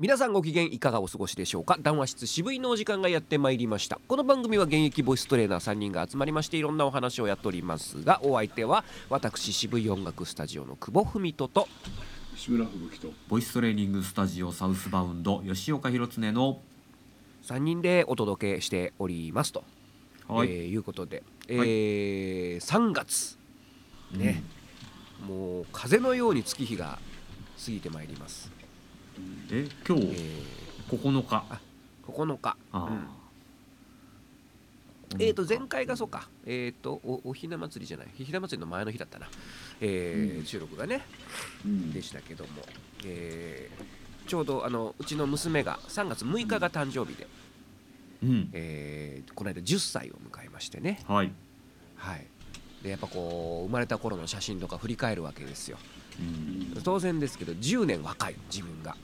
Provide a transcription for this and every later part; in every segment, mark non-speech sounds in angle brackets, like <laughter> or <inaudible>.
皆さんご機嫌いかがお過ごしでしょうか？談話室渋いのお時間がやってまいりました。この番組は現役ボイストレーナー3人が集まりましていろんなお話をやっておりますがお相手は私渋い音楽スタジオの久保文人と志村吹雪とボイストレーニングスタジオサウスバウンド吉岡弘恒の3人でお届けしておりますと、はい。えーいうことで、えー3月。ね、もう風のように月日が過ぎてまいります、え今日え9日。ー、9日。えー、と前回がそうか、えー、とおおひな祭りじゃない。ひな祭りの前の日だったな、えー収録がね。うん。でしたけども、えーちょうどあのうちの娘が3月6日が誕生日で、うん。えーこの間10歳を迎えましてね、はい。はい、でやっぱこう生まれた頃の写真とか振り返るわけですよ。うん当然ですけど10年若い自分が。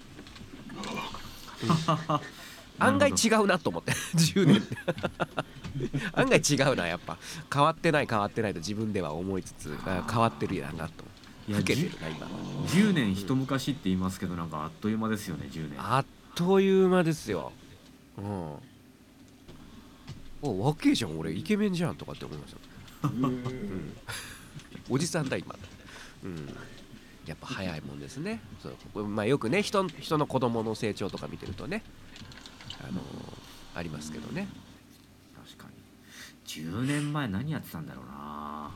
案外違うなと思って <laughs> 10年。案外違うなやっぱ。変わってない変わってないと自分では思いつつあ変わってるやなと。老けてるな今。10年一昔って言いますけどなんかあっという間ですよね10年。あっという間ですよ。うん。お若えじゃん俺。イケメンじゃんとかって思いました。おじさんだ今。うんやっぱ早いもんですね。そう。まあよくね人人の子供の成長とか見てるとねあのありますけどね。確かに。10年前何やってたんだろうな。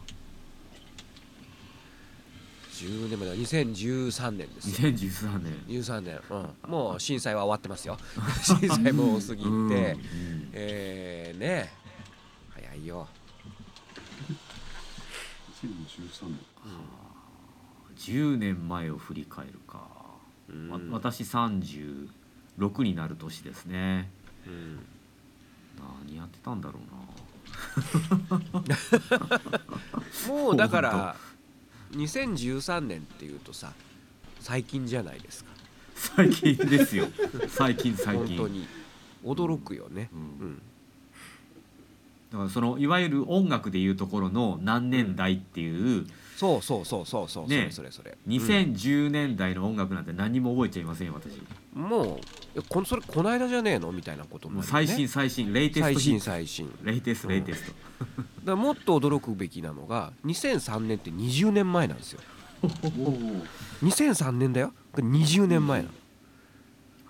10年前だ。2013年です。よ2013年。13年、うん、もう震災は終わってますよ。<laughs> 震災もう過ぎて、うんうんえー、ね。早いよ。2013年10年前を振り返るか、うん。わ私36になる年ですね。うん。何やってたんだろうな。<laughs> もうだから2013年っていうとさ最近じゃないですか。最近ですよ。最近最近。本当に。驚くよね。ううん。ん。だからそのいわゆる音楽でいうところの何年代っていうそうそうそうそうそう、ね。それそれ。それ2010年代の音楽なんて何にも覚えちゃいませんよ私。うんもうえこそれこの間じゃねえのみたいなこともね最新最新レイテス最新トヒット最新。レイテストうん。レイテストだからもっと驚くべきなのが2003年って20年前なんですよ。おお2003年だよ。これ20年前なの、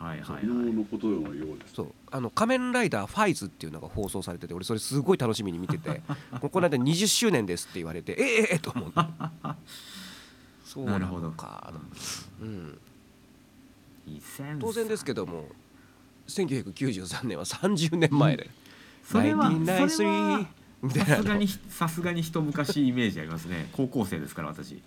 はいはいのことのようですそう。あの仮面ライダーファイズっていうのが放送されてて俺それすごい楽しみに見てて <laughs> ここの間20周年ですって言われてええええと思って。そうななるほどのかうん。2003当然ですけども1993年は30年前で、それは1993それはみたいな。のさすがにさすがに一昔イメージありますね。<laughs> 高校生ですから私。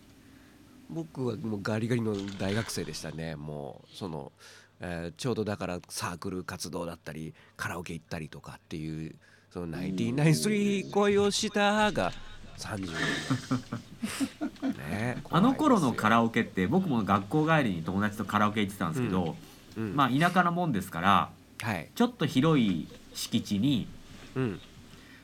僕はもうガリガリの大学生でしたね。もうその、えーちょうどだからサークル活動だったりカラオケ行ったりとかっていうその「ナインティナインスリー恋をした」が30年ねあの頃のカララオケって僕も学校帰りに友達とカラオケ行ってたんですけど、うん、まあ田舎のもんですからはい、ちょっと広い敷地にうん、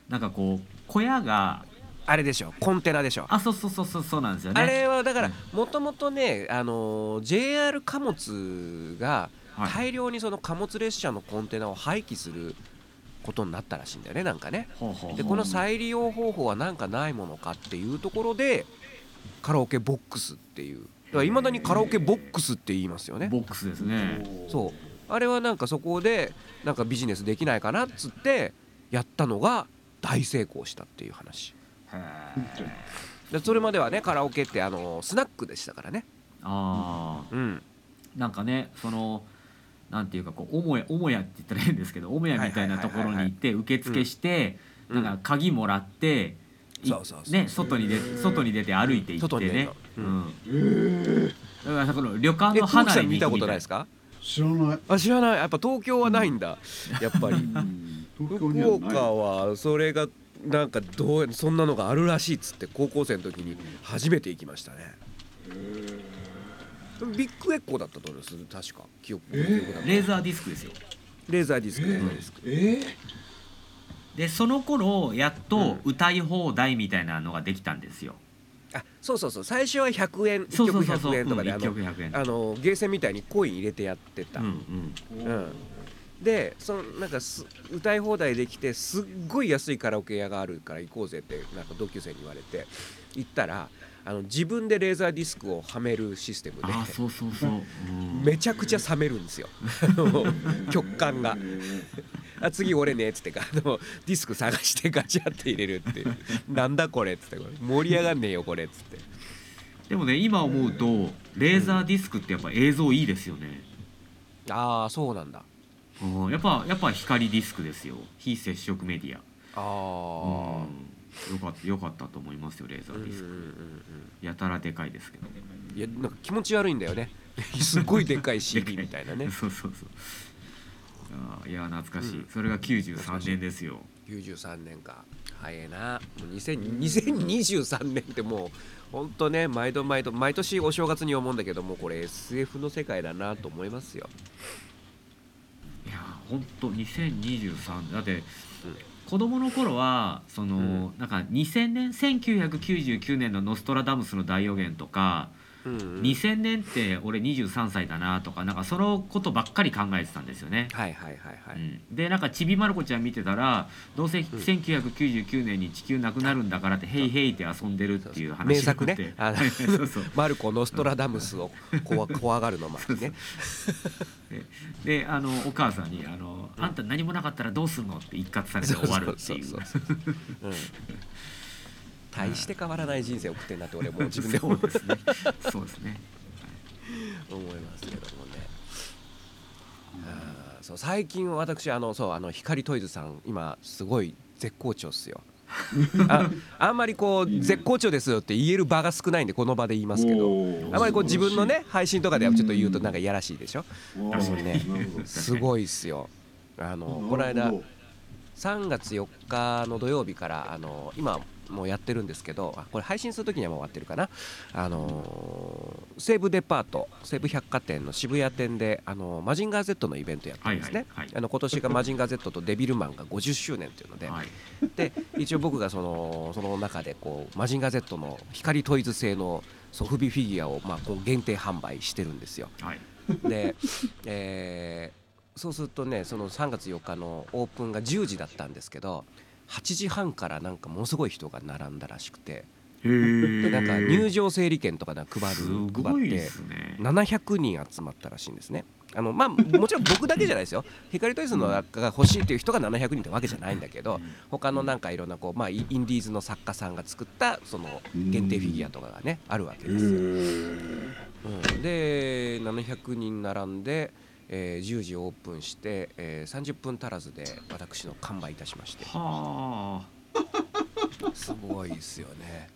なんかこう小屋があれでしょコンテナでしょあそうそうそうそうそうなんですよね。あれはだからうんもともとね、あのー JR 貨物がはい大量にその貨物列車のコンテナを廃棄することになったらしいんだよねなんかね。でこの再利用方法はなんかないものかっていうところでカラオケボックスっていう。いまだにカラオケボックスって言いますよね。ボックスですね。そう。あれはなんかそこでなんかビジネスできないかなっつってやったのが大成功したっていう話。でそれまではねカラオケってあのスナックでしたからね。あうん。ーなんかねそのなんていうかこう母屋母屋って言ったら変ですけど母屋みたいなところに行って受付してうん。なんか鍵もらっていそうそうそうね外に出外に出て歩いて行ってね。ううん。だからこの旅館えの離れに久木さん見たことないですか？知らない。あ知らない。やっぱ東京はないんだ。やっぱり。福にはない。岡はそれがなんかどうそんなのがあるらしいっつって高校生の時に初めて行きましたねビッグエコーだったと思います。確か。記憶記憶だとレーザーディスクですよ。レーザーディスク。レーザー。ディスクえでその頃やっと歌い放題みたいなのができたんですよ。あそうそうそう。最初は100円1曲そうそうそうそう。100円とかで、うん一あの曲100円あのゲーセンみたいにコイン入れてやってた、うんうん。うん。でそのなんかす歌い放題できてすっごい安いカラオケ屋があるから行こうぜってなんか同級生に言われて行ったらあの自分でレーザーディスクをはめるシステムであそうそうそう、<laughs> うん。めちゃくちゃ冷めるんですよ。あの曲感が。<laughs> あ次俺ねっつってあのディスク探してガチャって入れるって。<laughs> なんだこれっつって。盛り上がんねえよこれっつって。でもね今思うとレーザーディスクってやっぱ映像いいですよね、ああそうなんだ。うん、やっぱやっぱ光ディスクですよ。非接触メディア。ああうん、よかったよかったと思いますよレーザうんうんうんーディスク、やたらでかいですけどうんいやなんか気持ち悪いんだよね。<laughs> すっごいでかい CD みたいなね。そうそうそう。あーいや懐かしい、うん。それが93年ですよ。93年か。早いな。もう2000 2023年ってもうほんとね毎度毎度毎年お正月に思うんだけどもうこれ SF の世界だなと思いますよ。いやーほんと2023だって、子供の頃はその、なんか2000年1999年の「ノストラダムスの大予言」とか、うんうん。2000年って俺23歳だなとかなんかそのことばっかり考えてたんですよね。はいはいはいはい、うん、でなんかちびまる子ちゃん見てたらどうせ1999年に地球なくなるんだからって「ヘイヘイ」って遊んでるっていう話名作ね。<laughs> そうそう。マルコ・ノストラダムスを怖怖がるの前にね。であのお母さんにあの「あんた何もなかったらどうすんの?」って一括されて終わるっていう大して変わらない人生を送ってんなって俺もう自分で思そうですね。そうですね。思いますけどもね。そう最近私あのそうあの光トイズさん今すごい絶好調っすよ。ああんまりこう絶好調ですよって言える場が少ないんでこの場で言いますけど。あんまりこう自分のね配信とかではちょっと言うとなんかいやらしいでしょ。わああのね。すごいっすよ。あのこの間なるほ3月4日の土曜日からあの今もうやってるんですけどあこれ配信する時にはもう終わってるかな。あのー西武デパート西武百貨店の渋谷店であのマジンガー Z のイベントやってるんですね、はいはいはい。あの今年が <laughs> マジンガー Z とデビルマンが50周年っていうので、はい。で一応僕がそのその中でこうマジンガー Z の光トイズ製のソフビフィギュアをまあこう限定販売してるんですよ。はい。で、えーそうするとねその3月4日のオープンが10時だったんですけど8時半からなんかものすごい人が並んだらしくて。でなんか入場整理券とかなんか配る配っていですね。700人集まったらしいんですね。あのまあ、もちろん僕だけじゃないですよ。<laughs> 光トイズのが欲しいっていう人が700人ってわけじゃないんだけど他のなんかいろんなこう、まあ、イインディーズの作家さんが作ったその限定フィギュアとかがねあるわけどですよ。へうん、で700人並んで、えー10時オープンして、えー30分足らずで私の完売いたしまして。は <laughs> すごいですよね。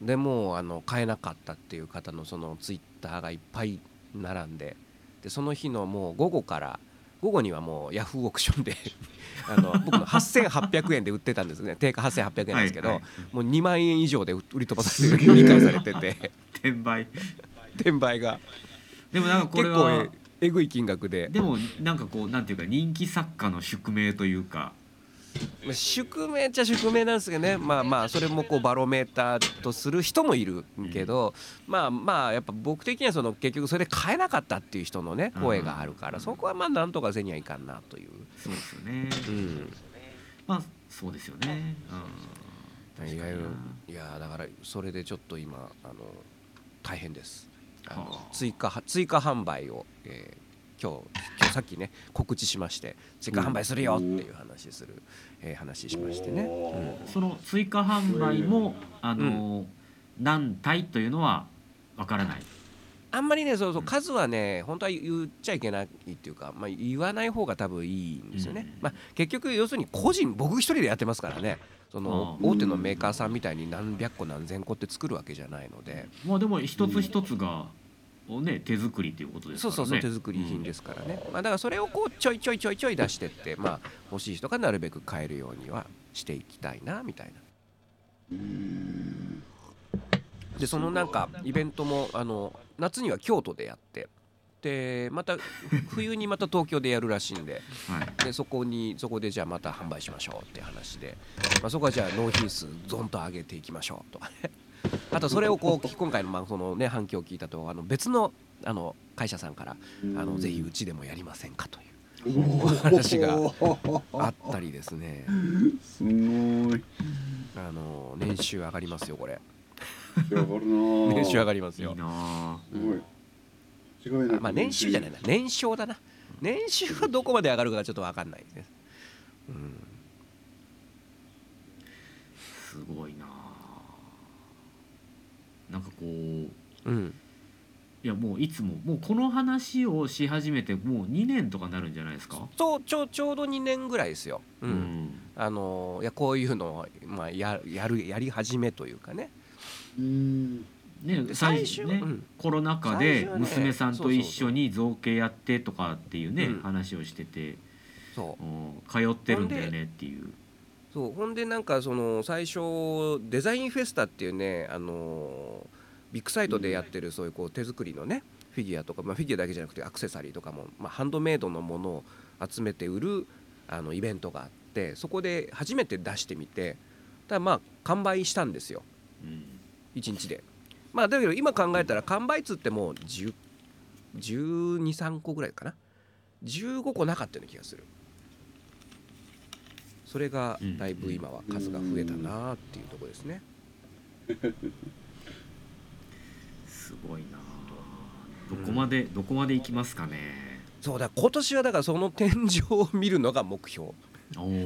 でもうあの買えなかったっていう方のそのツイッターがいっぱい並んででその日のもう午後から午後にはもうヤフーオークションで <laughs> あの僕の8800円で売ってたんですね。定価8800円なんですけど、はいはい。もう2万円以上で売り飛ばされて売り買いされてて。あ <laughs> 転売。転売が。でもなんかこれ結構はええぐい金額で。でもなんかこうなんていうか人気作家の宿命というか。まあ宿命っちゃ宿命なんですけどね。まあまあそれもこうバロメーターとする人もいるけど、まあまあやっぱ僕的にはその結局それで買えなかったっていう人のね声があるから、うんそこはまあなんとかせにはいかんなという、そうですよね。うん、まあそうですよね。うん。いわゆるいやだからそれでちょっと今あの大変ですあのはあ。追加は追加販売を、えー今日今日さっきね告知しまして追加販売するよっていう話する、えー話しましてね、うん。その追加販売もあの、何体というのはわからない。あんまりねそうそう数はね本当は言っちゃいけないっていうか、まあ、言わない方が多分いいんですよね、うん。まあ、結局要するに個人僕一人でやってますからね。その大手のメーカーさんみたいに何百個何千個って作るわけじゃないので。まあでも一つ一つが、をね手作りということですそうからね。そうそう手作り品ですからね、まあ、だからそれをこうちょいちょいちょいちょい出してって、まあ、欲しい人がなるべく買えるようにはしていきたいなみたいな。でそのなんかイベントもあの夏には京都でやってでまた冬にまた東京でやるらしいんではい。でそこにそこでじゃあまた販売しましょうって話で、まあ、そこはじゃあ納品数どんと上げていきましょうとかねあとそれをこう今回のまあそのね反響を聞いたとあの別のあの会社さんからあのぜひうちでもやりませんかという。お <laughs> 話がーあったりですね。すごい。あの年収上がりますよこれ。年収上がりますよ。すごい。まあ年収じゃないな。年商だな。年収はどこまで上がるかがちょっと分かんないです。ねうん。すごいなあなんかこううん。いやもういつももうこの話をし始めてもう2年とかなるんじゃないですか？そうちょちょうど2年ぐらいですよ、ううん。んあのいやこういうのを、まあ、ややるやり始めというかね。うん。ねで最初ね、うん。コロナ禍で娘さんと一緒に造形やってとかっていうねうん。話をしてて、そう。うん通ってるんだよねっていうそうほんでなんかその最初デザインフェスタっていうねあのビッグサイトでやってるそういうこう手作りのねフィギュアとか、まあ、フィギュアだけじゃなくてアクセサリーとかも、まあ、ハンドメイドのものを集めて売るあのイベントがあってそこで初めて出してみてただまあ完売したんですよ。うん。1日で。まあだけど今考えたら完売数ってもう1 2 3個ぐらいかな。15個なかったような気がするそれがだいぶ今は数が増えたなっていうところですね。すごいなどこまで、どこまで行きますかね。そうだ今年はだからその天井を見るのが目標。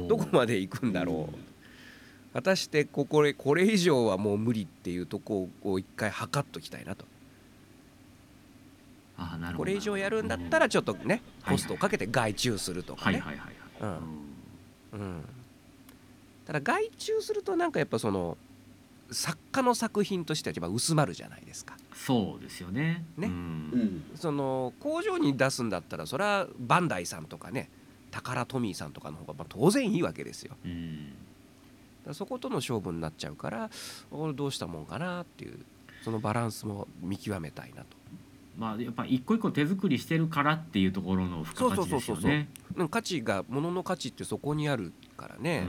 どこまで行くんだろう。果たしてここれこれ以上はもう無理っていうとこを一回測っときたいなと。あなるほど。これ以上やるんだったらちょっとねはいコストをかけて外注するとかね。はいはいはいはい、うん。うん、ただ外注するとなんかやっぱその作家の作品としてはやっぱ薄まるじゃないですか。そうですよね。ね。うん。うん。その工場に出すんだったらそれはバンダイさんとかねタカラトミーさんとかの方がまあ当然いいわけですよ。だうん。からそことの勝負になっちゃうからこれどうしたもんかなっていうそのバランスも見極めたいなとまあやっぱ一個一個手作りしてるからっていうところの付加価値ですよね。うん価値が物の価値ってそこにあるからね、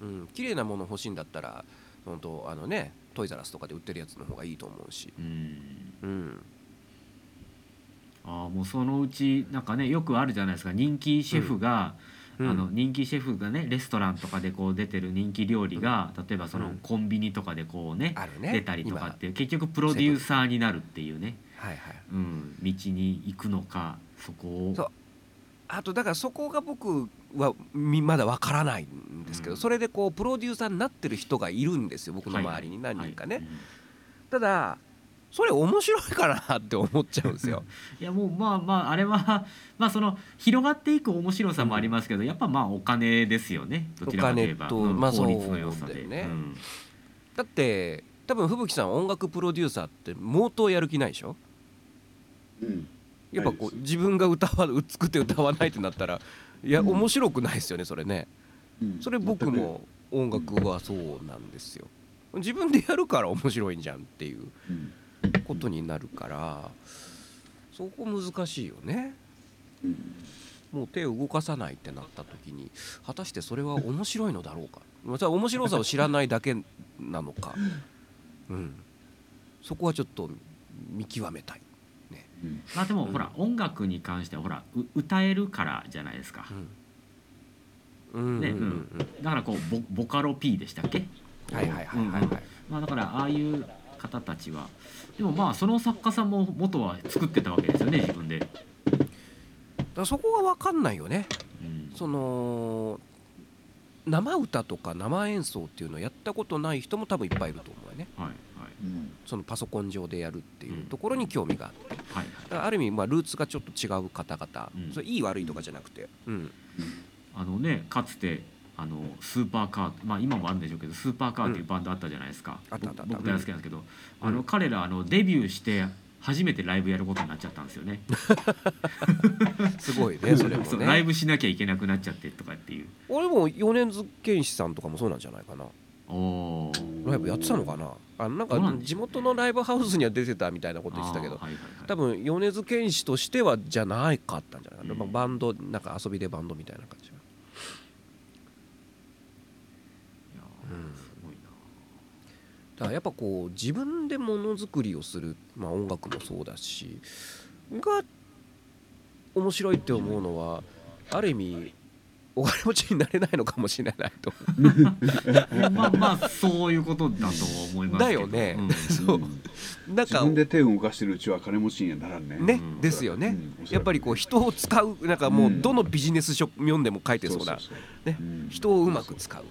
うん。うん綺麗なもの欲しいんだったら本当あのねトイザラスとかで売ってるやつの方がいいと思うし、うん。うん、ああもうそのうちなんかねよくあるじゃないですか。人気シェフが、うん。あの人気シェフがねレストランとかでこう出てる人気料理が、例えばそのうん。コンビニとかでこうねね。出たりとか今っていう結局プロデューサーになるっていうね、はいはい。うん、道に行くのかそこを。そう。あとだからそこが僕はみまだわからないんですけど、うん。それでこうプロデューサーになってる人がいるんですよ僕の周りに何人かね、ただそれ面白いかなって思っちゃうんですよ。<laughs> いやもうまあまああれは <laughs> まあその広がっていく面白さもありますけど、やっぱまあお金ですよね。どちらかといえば。お金とうんまあ効率の良さで。ね。うん。だって多分吹雪さん音楽プロデューサーって毛頭やる気ないでしょ？うんやっぱこう自分が歌わ作って歌わないってなったらいやうん。面白くないですよねそれね。うん。それ僕も音楽はそうなんですよ。自分でやるから面白いんじゃんっていううん。ことになるからそこ難しいよね。うん。もう手を動かさないってなった時に果たしてそれは面白いのだろうか。また面白さを知らないだけなのか。<laughs> うん。そこはちょっと見極めたいうん。まあでもうん。ほら音楽に関してはほらう歌えるからじゃないですか。うん。うんうんねうんうん。だからこうボボカロ P でしたっけ？はいはいはいはいはい。まあだからああいう方たちはでもまあその作家さんも元は作ってたわけですよね自分で、だからそこが分かんないよね。うん。その生歌とか生演奏っていうのをやったことない人も多分いっぱいいると思うよね。はいそのパソコン上でやるっていうところに興味があって。はい。ある意味まあルーツがちょっと違う方々、うん。それいい悪いとかじゃなくて、うん、あのねかつてあのスーパーカーまあ今もあるんでしょうけどスーパーカーっていうバンドあったじゃないですか、あったあったあった。僕僕大好きなんですけど、うん。あの彼らあのデビューして初めてライブやることになっちゃったんですよね。<laughs> すごいねそれも <laughs> そうライねブしなきゃいけなくなっちゃってとかっていう。俺も米津玄師さんとかもそうなんじゃないかなライブやってたのかな？あのなんか地元のライブハウスには出てたみたいなこと言ってたけどはいはいはい。多分米津玄師としてはじゃないかったんじゃない？かな、バンドなんか遊びでバンドみたいな感じ。いやーうん。すごいな。だからやっぱこう自分でものづくりをする、まあ、音楽もそうだしが面白いって思うのはある意味お金持ちになれないのかもしれないと。<laughs> まあまあそういうことだと思いますけど。だよね。うん。そう。なんか自分で手を動かしてるうちは金持ちにはならんね。ね、うん。ですよね、うん。やっぱりこう人を使うなんかもううん。どのビジネス書読んでも書いてそうな、ね。うん。人をうまく使う、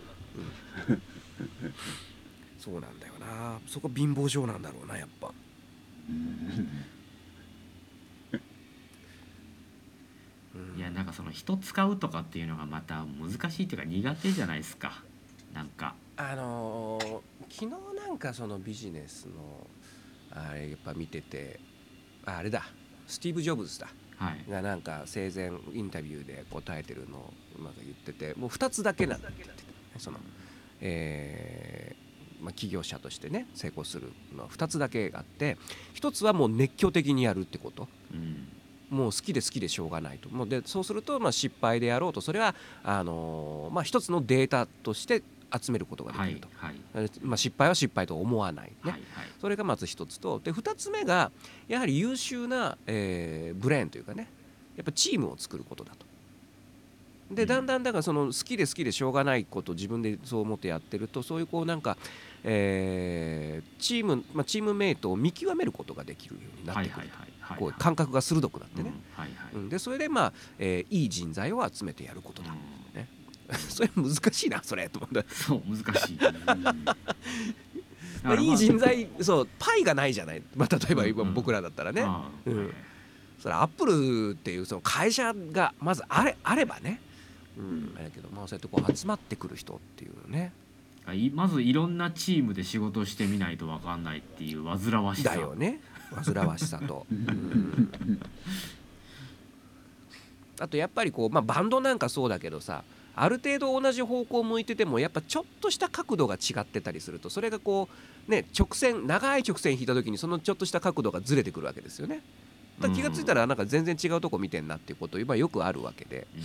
うん。そうなんだよな。そこ貧乏症なんだろうなやっぱ <laughs> うんうんいやなんかその人使うとかっていうのがまた難しいっていうか苦手じゃないですか。なんか。あのー昨日なんかそのビジネスのあれやっぱ見ててああれだ。スティーブ・ジョブズだ。はい。がなんか生前インタビューで答えてるのをなんか言っててもう2つだけなんだって。言ってたねその、えーまあ、起業者としてね成功するのは2つだけあって1つはもう熱狂的にやるってこと。うんもう好きで好きでしょうがないと。もうでそうするとまあ失敗であろうとそれはあのーまあ、一つのデータとして集めることがではいきると、はいえまあ、失敗は失敗と思わない、ね。はいはい。それがまず一つと。で二つ目がやはり優秀な、えーブレーンというかねやっぱチームを作ることだと。でうん。だんだんだからその好きで好きでしょうがないことを自分でそう思ってやってるとそういうこうなんか、えーチーム、まあ、チームメイトを見極めることができるようになってくる。はいはいはいはいこう感覚が鋭くなってね、うんはいはい。うんでそれでまあ、えーいい人材を集めてやることだ、うん。<laughs> それ難しいなそれと思って、そう難しい。<laughs> まあ、いい人材そうパイがないじゃない、まあ、例えば今僕らだったらね、うん。それアップルっていうその会社がまずあれあればね、うん、あれだけどまあそうやってこう集まってくる人っていうね。いまずいろんなチームで仕事をしてみないと分かんないっていう煩わしさ。だよね煩わしさと、う <laughs> うん。んあとやっぱりこう、まあ、バンドなんかそうだけどさある程度同じ方向を向いててもやっぱちょっとした角度が違ってたりするとそれがこうね直線長い直線引いた時にそのちょっとした角度がずれてくるわけですよね。だ気がついたらなんか全然違うとこ見てんなっていうこと今よくあるわけで。うん。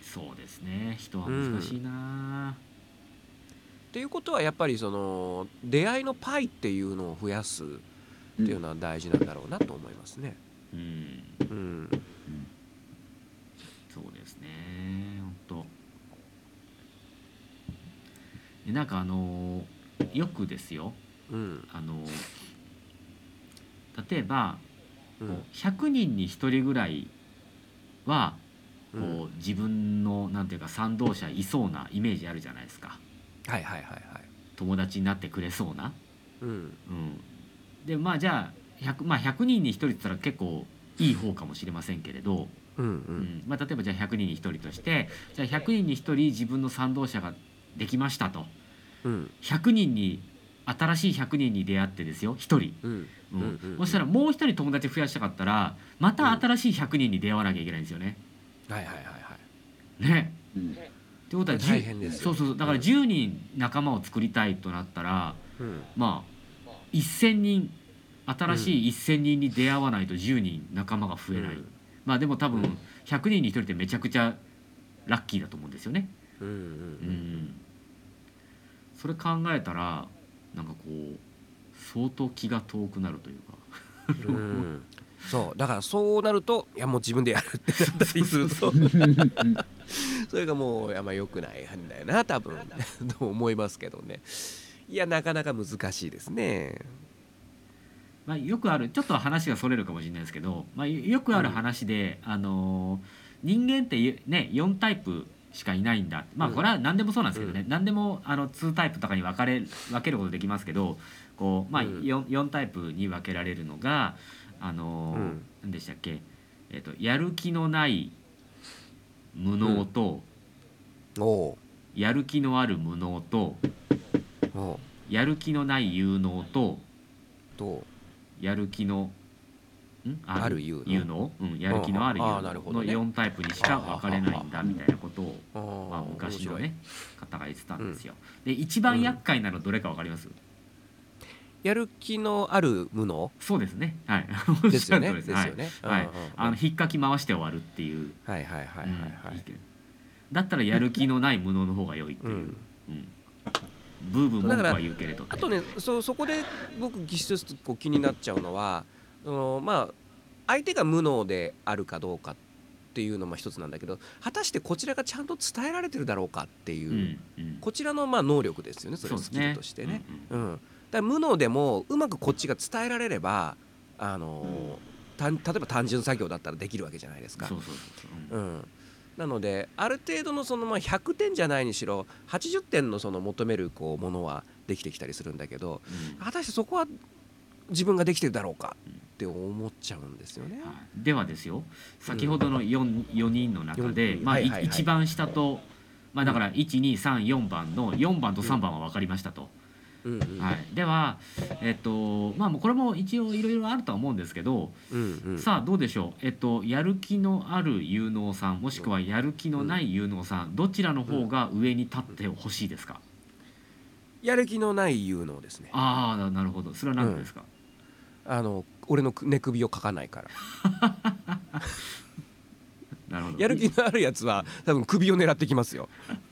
そうですね。人は難しいな、っていうことはやっぱりその出会いのパイっていうのを増やすっていうのは大事なんだろうなと思いますね。うん、うん、そうですね。本当。でなんかあのよくですよ。うん、あの例えばうん。こう100人に1人ぐらいはこうん。う自分のなんていうか賛同者いそうなイメージあるじゃないですかはいはいはいはい。友達になってくれそうな。うん。うん、でまあじゃあ 100,、まあ、100人に1人って言ったら結構いい方かもしれませんけれど、うんううん。んまあ、例えばじゃあ100人に1人としてじゃあ100人に1人自分の賛同者ができましたと。うん。100人に新しい100人に出会ってですよ1人。うん。うん。うんうんうん。そしたらもう一人友達増やしたかったらまた新しい100人に出会わなきゃいけないんですよね。はいはいはいはい。ね。うんってことは10大変ですよそうそうだからうん。10人仲間を作りたいとなったら、うん。まあ1,000人新しい1,000人に出会わないと10人仲間が増えない、うん。まあでも多分うん。100人に1人ってめちゃくちゃラッキーだと思うんですよね。うんううんん。それ考えたらなんかこう相当気が遠くなるというか。うんうん。そう。だからそうなるといやもう自分でやるってなったりすると <laughs> <laughs> それがもうあんま良くないんだよな多分。<laughs> と思いますけどね。いやなかなか難しいですね。まあ、よくあるちょっと話がそれるかもしれないですけど、まあ、よくある話で、あのー人間ってね4タイプしかいないんだ。まあうん。これは何でもそうなんですけどね、う何でもあの2タイプとかに分かれ分けることできますけどこう、まあうん。4, 4タイプに分けられるのが、あのーうん。何でしたっけ、えっとやる気のない無能と、おう。やる気のある無能とおうやる気のない有能ととやる気のん？ある？有能。有能、うん、やる気のある有ああ能のなるほどね。4タイプにしか分かれないんだみたいなことを、まあ、昔のね方が言ってたんですよ。で一番厄介なのどれか分かります、やる気のある無能そうですね。はい。<laughs> ですよね。です。よね。はい。あの引っかき回して終わるっていう。はいはいはいはいはい。うん。だったらやる気のない無能の方が良いっていう。うん。うん、ブーブー文句は言うけれどあとねそそこで僕一つこう気になっちゃうのはそのまあ相手が無能であるかどうかっていうのも一つなんだけど果たしてこちらがちゃんと伝えられてるだろうかっていう、うんうん。こちらのまあ能力ですよね。それスキルとしてね。うんうん。うん、だから無能でもうまくこっちが伝えられればあのたん例えば単純作業だったらできるわけじゃないですか。そうんうん、なのである程度のそのまあ100点じゃないにしろ80点のその求めるこうものはできてきたりするんだけどうん果たしてそこは自分ができてるだろうかって思っちゃうんですよね。はいではですよ先ほどの 4, 4人の中で、四まあ一番下と、まあ、だから1234番の4番と3番は分かりましたと。うんうん。はい、では、えっとまあ、これも一応いろいろあるとは思うんですけど、うんうん。さあどうでしょう、えっと、やる気のある有能さんもしくはやる気のない有能さんどちらの方が上に立ってほしいですか、やる気のない有能ですね。ああなるほど。それは何でですか、あの俺の寝首をかかないから。<laughs> なるほど。やる気のあるやつは多分首を狙ってきますよ。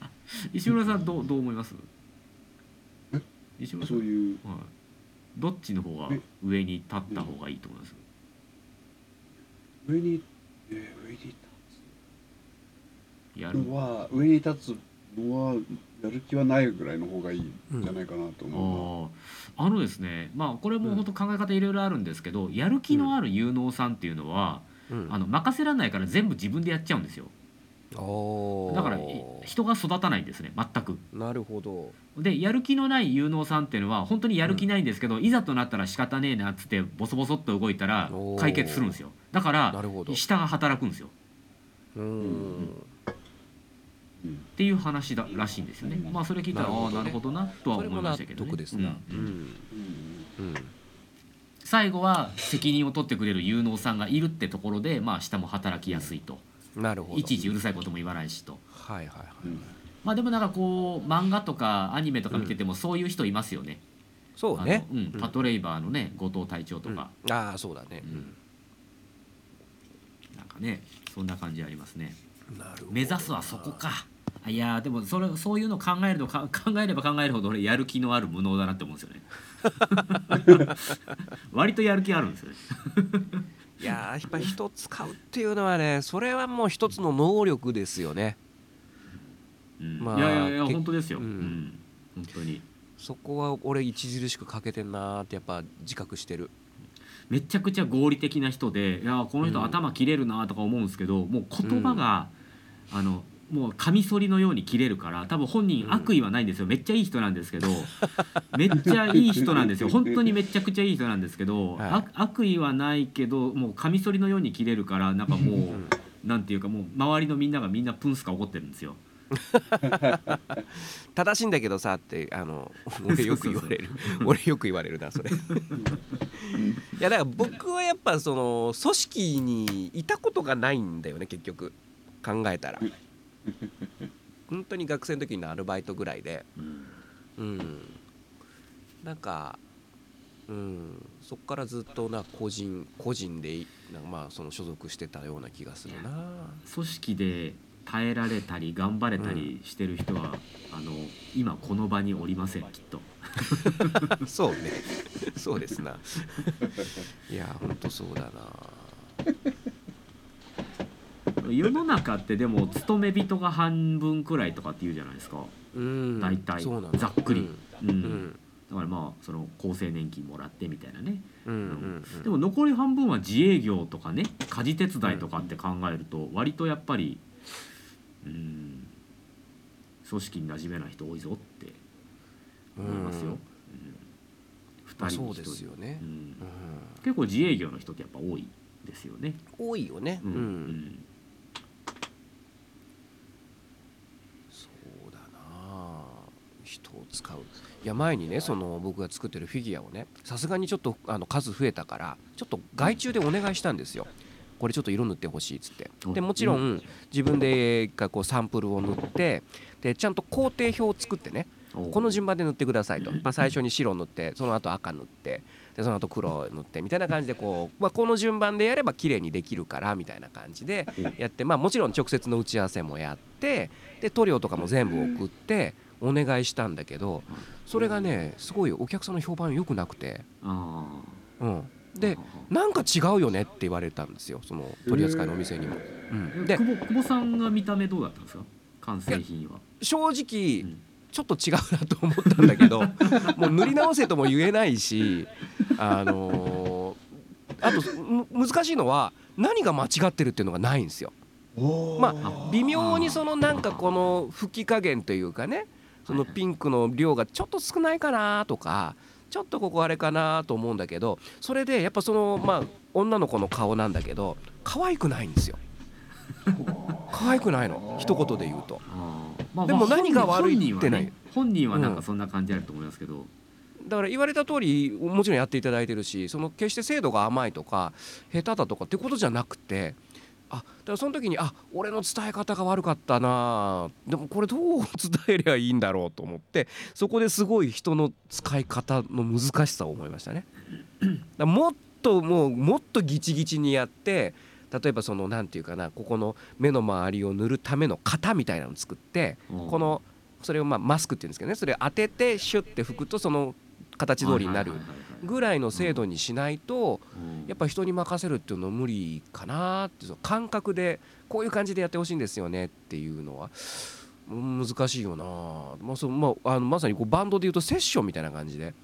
<laughs> 石村さんどうどう思います？え石村さん。そういう。はい、どっちの方がえ。上に立った方がいいと思います、上に、えー上に立やる。つのは上に立つのはやる気はないぐらいの方がいいんじゃないかなと思あー。あのですねまあこれも本当考え方いろいろあるんですけど、やる気のある有能さんっていうのは、うん。あの任せられないから全部自分でやっちゃうんですよ。おー。だからい人が育たないんですね全く。なるほど。でやる気のない有能さんっていうのは本当にやる気ないんですけど、いざとなったら仕方ねえなっつってボソボソっと動いたら解決するんですよだから。下が働くんですよううんん。う、うん、っていう話だらしいんですよね。まあそれ聞いたら、なるほどねああなるほどなとは思いましたけど、ね。最後は責任を取ってくれる有能さんがいるってところで、まあ下も働きやすいと。なるほど。いちいちうるさいことも言わないしと。はいはいはい。うんまあでもなんかこう漫画とかアニメとか見ててもそういう人いますよね。そうね。うん、パトレイバーのね後藤隊長とか、うんああそうだね。なんかねそんな感じありますね。うんなるほど。目指すはそこか。あいやーでもそれそういうの考えるとか <laughs> 考えれば考えるほど俺やる気のある無能だなって思うんですよね。<laughs> 割とやる気あるんですよね。いやーやっぱ人使うっていうのはねそれはもう一つの能力ですよね。うん。まあいやいやいやけ本当ですよ。ううん。ん、本当に。そこは俺著しく欠けてんなーってやっぱ自覚してる。めちゃくちゃ合理的な人でいやこの人うん。頭切れるなとか思うんですけど、もう言葉が、あのもうカミソリのように切れるから多分本人うん悪意はないんですよ。めっちゃいい人なんですけど <laughs> めっちゃいい人なんですよ。本当にめちゃくちゃいい人なんですけど、はい。悪悪意はないけどもうカミソリのように切れるからなんかもう、うん。なんていうかもう周りのみんながみんなプンスカ怒ってるんですよ。正しいんだけどさってあの <laughs> 俺よく言われる。俺よく言われるなそれ。いやだから僕はやっぱその組織にいたことがないんだよね結局。考えたら。本当に学生の時のアルバイトぐらいで。うん。うん。なんかうん。そっからずっとな個人個人でまあその所属してたような気がするな。組織で耐えられたり頑張れたりしてる人は、あの今この場におりませんきっと。<laughs> そうね。そうですな。いや本当そうだな。世の中ってでも勤め人が半分くらいとかって言うじゃないですか、うん。大体。ざっくり。うん。うん。うん。だからまあその厚生年金もらってみたいなね、うんうんうん。でも残り半分は自営業とかね家事手伝いとかって考えると割とやっぱりうん組織に馴染めない人多いぞって思いますよ、うん。うん。まあ二人に一人。そうですよね。う、ん。うん。結構自営業の人ってやっぱ多いですよね。多いよね。ううん。ん、うん。そうだな。人を使う。いや前にねその僕が作ってるフィギュアをねさすがにちょっとあの数増えたからちょっと外注でお願いしたんですよこれちょっと色塗ってほしいっつって。でもちろん自分で一回こうサンプルを塗ってでちゃんと工程表を作ってねおこの順番で塗ってくださいと、まあ、最初に白塗ってその後赤塗ってでその後黒塗ってみたいな感じでこう、まあ、この順番でやれば綺麗にできるからみたいな感じでやって、まあ、もちろん直接の打ち合わせもやってで塗料とかも全部送ってお願いしたんだけどそれがねすごいお客さんの評判良くなくて、あうん、あでなんか違うよねって言われたんですよその取り扱いのお店にも。うん、で久保久保さんが見た目どうだったんですか？完成品は。正直うん。ちょっと違うなと思ったんだけど <laughs> もう塗り直せとも言えないしあのーあとむ難しいのは何が間違ってるっていうのがないんですよ。まあ微妙にそのなんかこの吹き加減というかねそのピンクの量がちょっと少ないかなとかちょっとここあれかなと思うんだけどそれでやっぱそのまあ女の子の顔なんだけど可愛くないんですよ。可愛くないの。一言で言うと。まあでもまあ何が悪いってない。ね本人はなんかそんな感じあると思いますけど、だから言われた通りもちろんやっていただいてるしその決して精度が甘いとか下手だとかってことじゃなくてあだからその時にあ俺の伝え方が悪かったなでもこれどう伝えりゃいいんだろうと思ってそこですごい人の使い方の難しさを思いましたね。だもっともうもっとギチギチにやって例えばそのなんていうかなここの目の周りを塗るための型みたいなのを作ってうんこのそれをまあマスクっていうんですけどねそれを当ててシュッて拭くとその形通りになるぐらいの精度にしないとうん。やっぱ人に任せるっていうのは無理かなってその感覚でこういう感じでやってほしいんですよねっていうのはうん難しいよな、まあそうまあ、あのまさにこうバンドでいうとセッションみたいな感じで。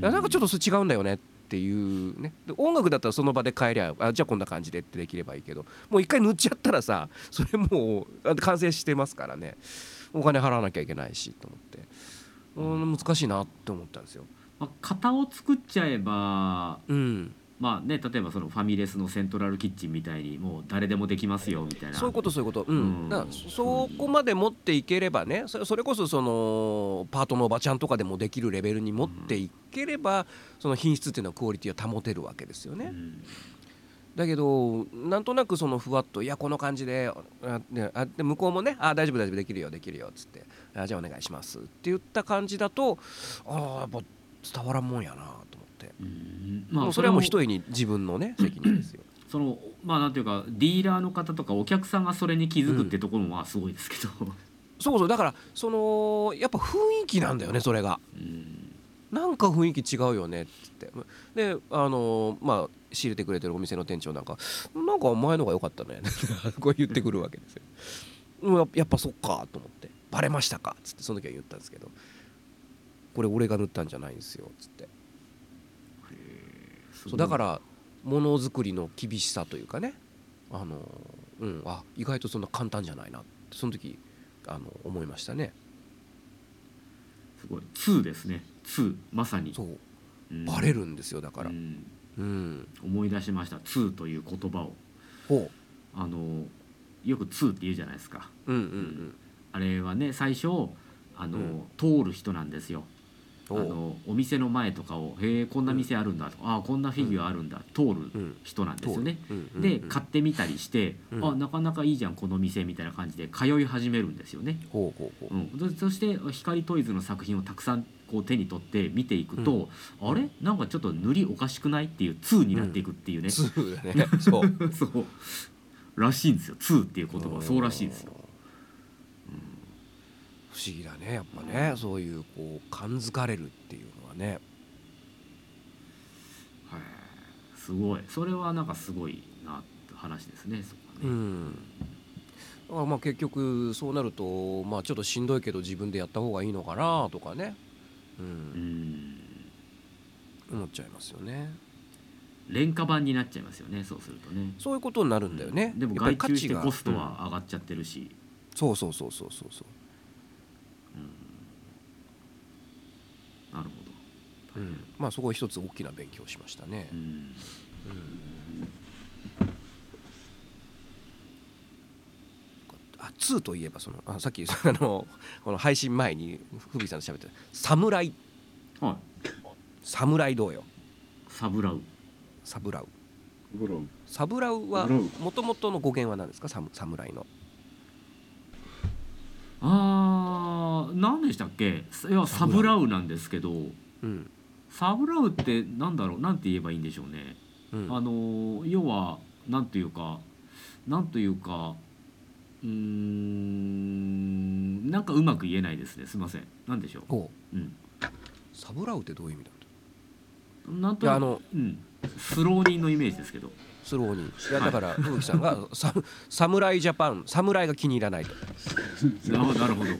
なんかちょっとそれ違うんだよねっていうね。で音楽だったらその場で変えりゃあじゃあこんな感じでってできればいいけど。もう一回塗っちゃったらさそれもうあ完成してますからね。お金払わなきゃいけないしと思って。うん難しいなって思ったんですよ。まあ、型を作っちゃえばうん、まあね例えばそのファミレスのセントラルキッチンみたいにもう誰でもできますよみたいな。そういうことそういうこと、うん。うん。だそそこまで持っていければねそれそれこそそのパートのおばちゃんとかでもできるレベルに持っていければ、その品質っていうのはクオリティは保てるわけですよね。うん。だけどなんとなくそのふわっと「いやこの感じであで向こうもね「あ大丈夫大丈夫できるよできるよ」っつってあ「じゃあお願いします」って言った感じだとああやっぱ伝わらんもんやなと思って、うん。もうそれはもうそ一重に自分のね責任ですよ。<clears throat> そのまあなんていうかディーラーの方とかお客さんがそれに気づくってところもまあすごいですけど、<laughs> そうそう。だからそのやっぱ雰囲気なんだよねそれが。うん。なんか雰囲気違うよねっつって。であのまあ仕入れてくれてるお店の店長なんか「なんかお前の方が良かったね」<laughs> こう言ってくるわけですよ。うやっぱそっかと思って「バレましたか」っつってその時は言ったんですけど「これ俺が塗ったんじゃないんですよ」っつって。そうだからものづくりの厳しさというかね。あの、うん、あ意外とそんな簡単じゃないな。ってその時あの思いましたね。すごい。2ですね。2まさに。そう。うん。バレるんですよだから。う。ん。うん、思い出しました。2という言葉を。ほあのよく2って言うじゃないですか。ううん。うん。あれはね最初あの、うん。通る人なんですよあのお店の前とかを「へえこんな店あるんだ」とか「ああこんなフィギュアあるんだ」通るうん人なんですよね。うん。うん。うん。で買ってみたりして「うん。あなかなかいいじゃんこの店」みたいな感じで通い始めるんですよね。ほうん、そそして光トイズの作品をたくさんこう手に取って見ていくと、あれ？なんかちょっと塗りおかしくないっていう通になっていくっていうね、通だね。そう。<laughs> そう。らしいんですよ。通っていう言葉。はそうらしいですよ。不思議だねやっぱね。そういうこう感づかれるっていうのはね。はいすごい。それはなんかすごいなって話ですねそこはね。うん。だからまあ結局そうなるとまあちょっとしんどいけど自分でやった方がいいのかなとかね。ううん。ん思っちゃいますよね。廉価版になっちゃいますよねそうするとね。そういうことになるんだよね。でもやっぱり外注して価値がコストは上がっちゃってるし、うん。そうそうそうそうそうそうなるほど。うん。まあそこは一つ大きな勉強をしましたね。うん。うん。あ2といえばそのあさっき <laughs> あのこの配信前にふみさんと喋ってた「侍はい。侍どうよ。サブラウ。サブラウ。サブラウ。はサブラウ。もともとの語源は何ですか？サム侍の。あー何でしたっけ？いやサブラウなんですけど。うんサブラウってなんだろう？なんて言えばいいんでしょうね、うん。あの要はなんというかなんというかうーんなんかうまく言えないですね。すいません。なんでしょう？おう。ん。サブラウってどういう意味だなんとあのうん、スローニンのイメージですけど。スローにいやだから風木さんが <laughs> サ侍ジャパン侍が気に入らないと。<laughs> ななるほど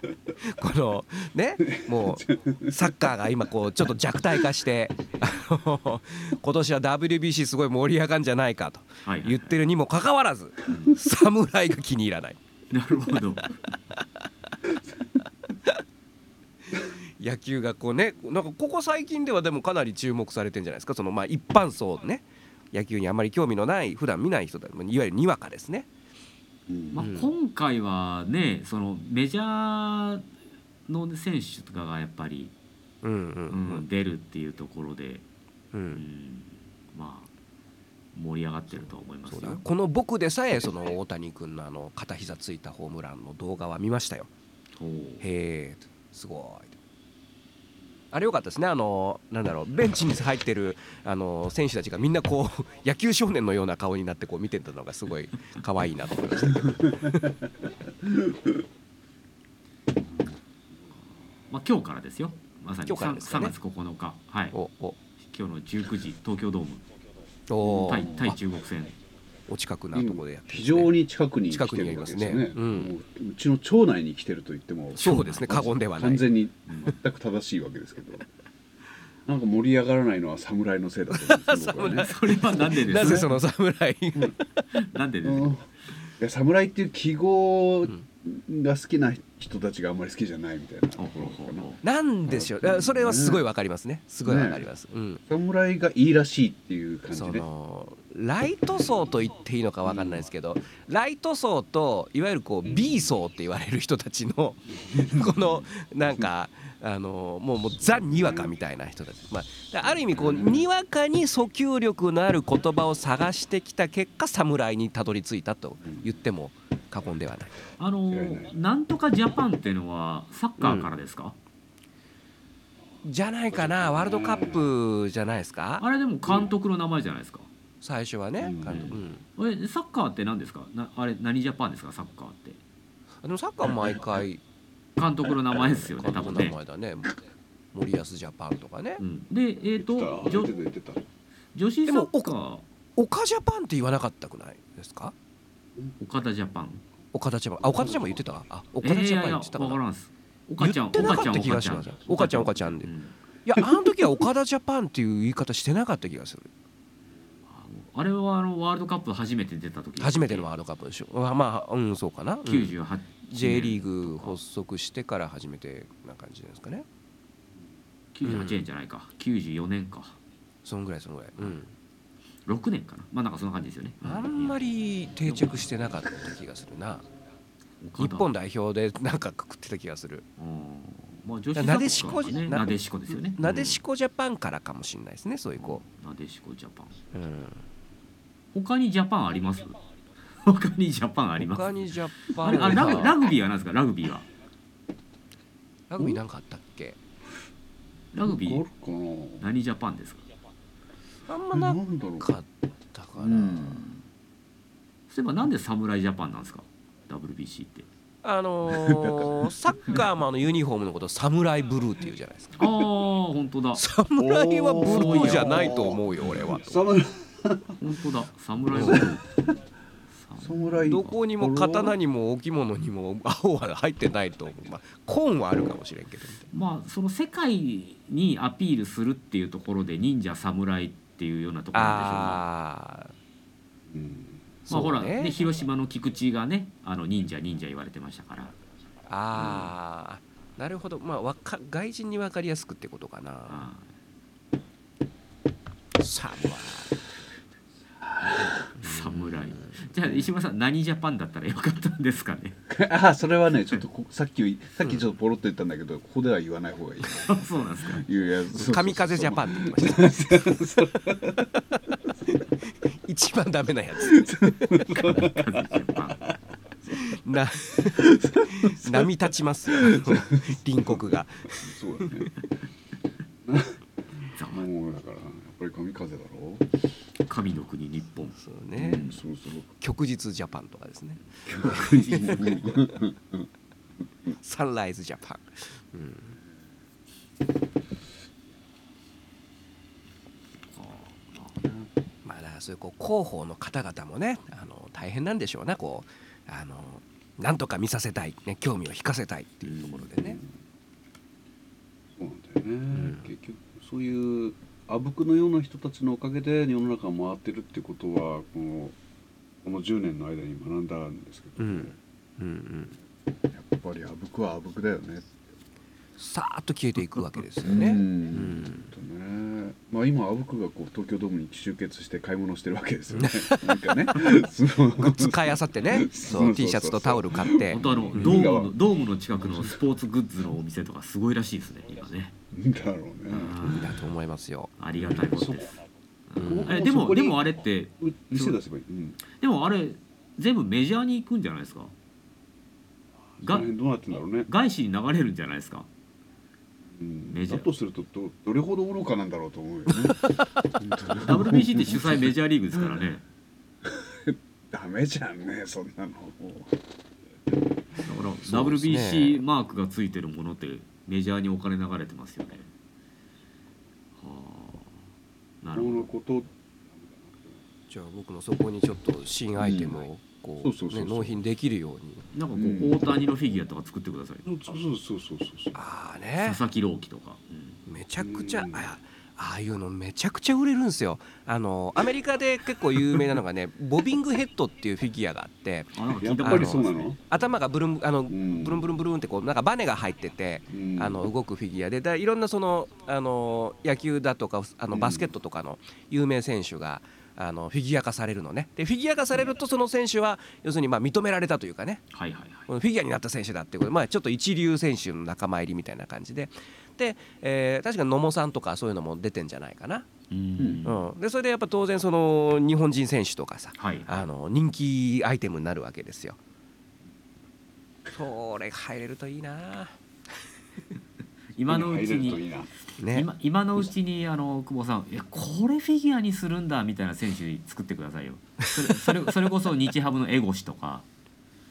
<laughs> このねもうサッカーが今こうちょっと弱体化して <laughs> 今年は WBC すごい盛り上がるんじゃないかと言ってるにもかかわらず侍が気に入らない。なるほど。野球がこうねなんかここ最近ではでもかなり注目されてるんじゃないですか。そのまあ一般層ね野球にあまり興味のない普段見ない人だいわゆるにわかですね。うんまあ、うん。今回はねそのメジャーの選手とかがやっぱり、うんうん。うん出るっていうところで、うん。まあ盛り上がってると思いますこの僕でさえその大谷君のあの片膝ついたホームランの動画は見ましたよ。<laughs> ほう。へえすごいあれ良かったですね。あのなんだろうベンチに入ってるあの選手たちがみんなこう <laughs> 野球少年のような顔になってこう見てたのがすごい <laughs> 可愛いなと思いました。け <laughs> どまあ今日からですよ。まさに今日からですか 3, ね月9日、はい、今日の19時東京ドーム。お対対あ中国戦。お近くなところでやってるん非常に近くに来近くてにありますねるわけですね。うんもううちの町内に来てると言ってもそうですね過言ではない完全に全く正しいわけですけど。<laughs> なんか盛り上がらないのは侍のせいだと思うんですよね <laughs> それはなんでですか。なぜその侍なんでですか。うんいや侍っていう記号が好きな人たちがあんまり好きじゃないみたいな。なんでしょう。あそれはすごいわかりますね。すごいわかります、うん。侍がいいらしいっていう感じそで、のライト層と言っていいのかわかんないですけど、ライト層といわゆるこう B 層って言われる人たちの <laughs> このなんかあのもうもうザ・にわかみたいな人たち、まあ、ある意味こうにわかに訴求力のある言葉を探してきた結果侍にたどり着いたと言っても過言ではない。あのなんとかジャパンっていうのはサッカーからですか？じゃないかなワールドカップじゃないですか？あれでも監督の名前じゃないですか？最初はね、うん監督うんえサッカーって何ですか？なあれ何ジャパンですか？サッカーって。でもサッカー毎回監督の名前ですよね監督の名多分ね。前だね森保ジャパンとかね、うん、でえっ、言ってたと女子サッカー岡ジャパンって言わなかったくないですか？岡田ジャパン。岡田ジャパンあ岡田ジャパン言ってた？あ岡田ジャパン言ってたかな、えーいやいやわからん。す。岡ちゃん言ってなかった岡ちゃん気がします岡ちゃん岡ちゃんでうん。いやあの時は岡田ジャパンっていう言い方してなかった気がする。あれはあのワールドカップ初めて出た時。初めてのワールドカップでしょ？あまあうん。そうかな、うん、98 J リーグ発足してから初めてな感じですかね。98年じゃないか。94年か。そんぐらいそのぐらい、うん、6年かな。まあなんかそんな感じですよね。あんまり定着してなかった気がするな。日本代表でなんかくくってた気がする。うんまあ女子サッカーなでしこなでしこですよね。なでしこジャパンからかもしれないですねそういうこなでしこジャパン。う、うん、他にジャパンあります？<laughs> 他にジャパンあります？他にジャパン。あれあラグララグビーは何ですか？ラグビーは。グビーなんかあったっけ？ラグビー。何ジャパンですか？あんまなかったかな、うん。そういえばなんで侍ジャパンなんですか？WBC って。あのー <laughs> サッカーマンのユニフォームのことをサムライブルーっていうじゃないですか。ああ本当だ。<laughs> サムライはブルーじゃないと思うよ俺は。侍本当だ。侍は侍どこにも刀にも置物にも青は入ってないと思う、まあ、紺はあるかもしれんけど。まあその世界にアピールするっていうところで忍者侍っていうようなところなんでしょうがああうん。まあほらねね広島の菊池がねあの忍者忍者言われてましたから。あー。なるほど。まあわか外人に分かりやすくってことかな。あサムじゃあ石破さん何ジャパンだったらよかったんですかね？<laughs> あそれはねちょっとこさっきさっきちょっとポロッと言ったんだけど、ここでは言わない方がいい。あそうなんですか。いうやつ神風ジャパンって言ってました。一番ダメなやつ。カズジャパン。な波立ちますよ。隣国が。そうだね。<laughs> もうだからやっぱり神風だろ神の国日本。そうね、うんそうそう。旭日ジャパンとかですね。サンライズジャパン、うん、まあだからそういうこう広報の方々もねあの大変なんでしょうなこうあのなんとか見させたい、ね、興味を引かせたいっていうところでね、そうなんだよね、ん。結局そういうあぶくのような人たちのおかげで世の中が回ってるってことはこのこの10年の間に学んだんですけど、うん。うんうん、やっぱりあぶくはあぶくだよね。さーっと消えていくわけですよね。うん。とね。まあ今あぶくがこう東京ドームに集結して買い物してるわけですよね。<laughs> なんかね。グッズ買いあさってね。そそう T シャツとタオル買って。本当あのうんドームのドームの近くのスポーツグッズのお店とかすごいらしいですね今ねだろうね。うん。だと思いますよ。ありがたいことです。うん。えでもでもあれってう店出せばいい、うん、でもあれ全部メジャーに行くんじゃないですか？がどうなってんだろうね、外資に流れるんじゃないですか？うん、メジャー。だとするとどどれほど愚かなんだろうと思うよね。<laughs> WBC って主催メジャーリーグですからね。<laughs> ダメじゃんねそんなの。もだからね。WBC マークがついてるものってメジャーにお金流れてますよね。はあ。なうるほど。じゃあ僕もそこにちょっと新アイテムをこそうね納品できるように。なんかこう、うん大谷のフィギュアとか作ってください。そうそうそうそうそう。ああね。佐々木朗希とか、うん。めちゃくちゃうん。あああいうのめちゃくちゃ売れるんですよ。あのアメリカで結構有名なのがね <laughs> ボビングヘッドっていうフィギュアがあってあの？頭がブルンあのん。ブルンブルンブルンってこうなんかバネが入っててうん。あの動くフィギュアでだいろんなそのあの野球だとかあのうん。バスケットとかの有名選手があのフィギュア化されるのね。でフィギュア化されるとその選手は要するにまあ認められたというかね。はいはいはい。このフィギュアになった選手だっていうことで、まあ、ちょっと一流選手の仲間入りみたいな感じで。で、えー確か野茂さんとかそういうのも出てんじゃないかな、うん。うん、でそれでやっぱ当然その日本人選手とかさはい。あの人気アイテムになるわけですよ。それが入れるといいな、今のうちに。今今のうちにあの久保さん「えこれフィギュアにするんだ」みたいな選手作ってくださいよ。それそれそれこそ日ハムのエゴシとか。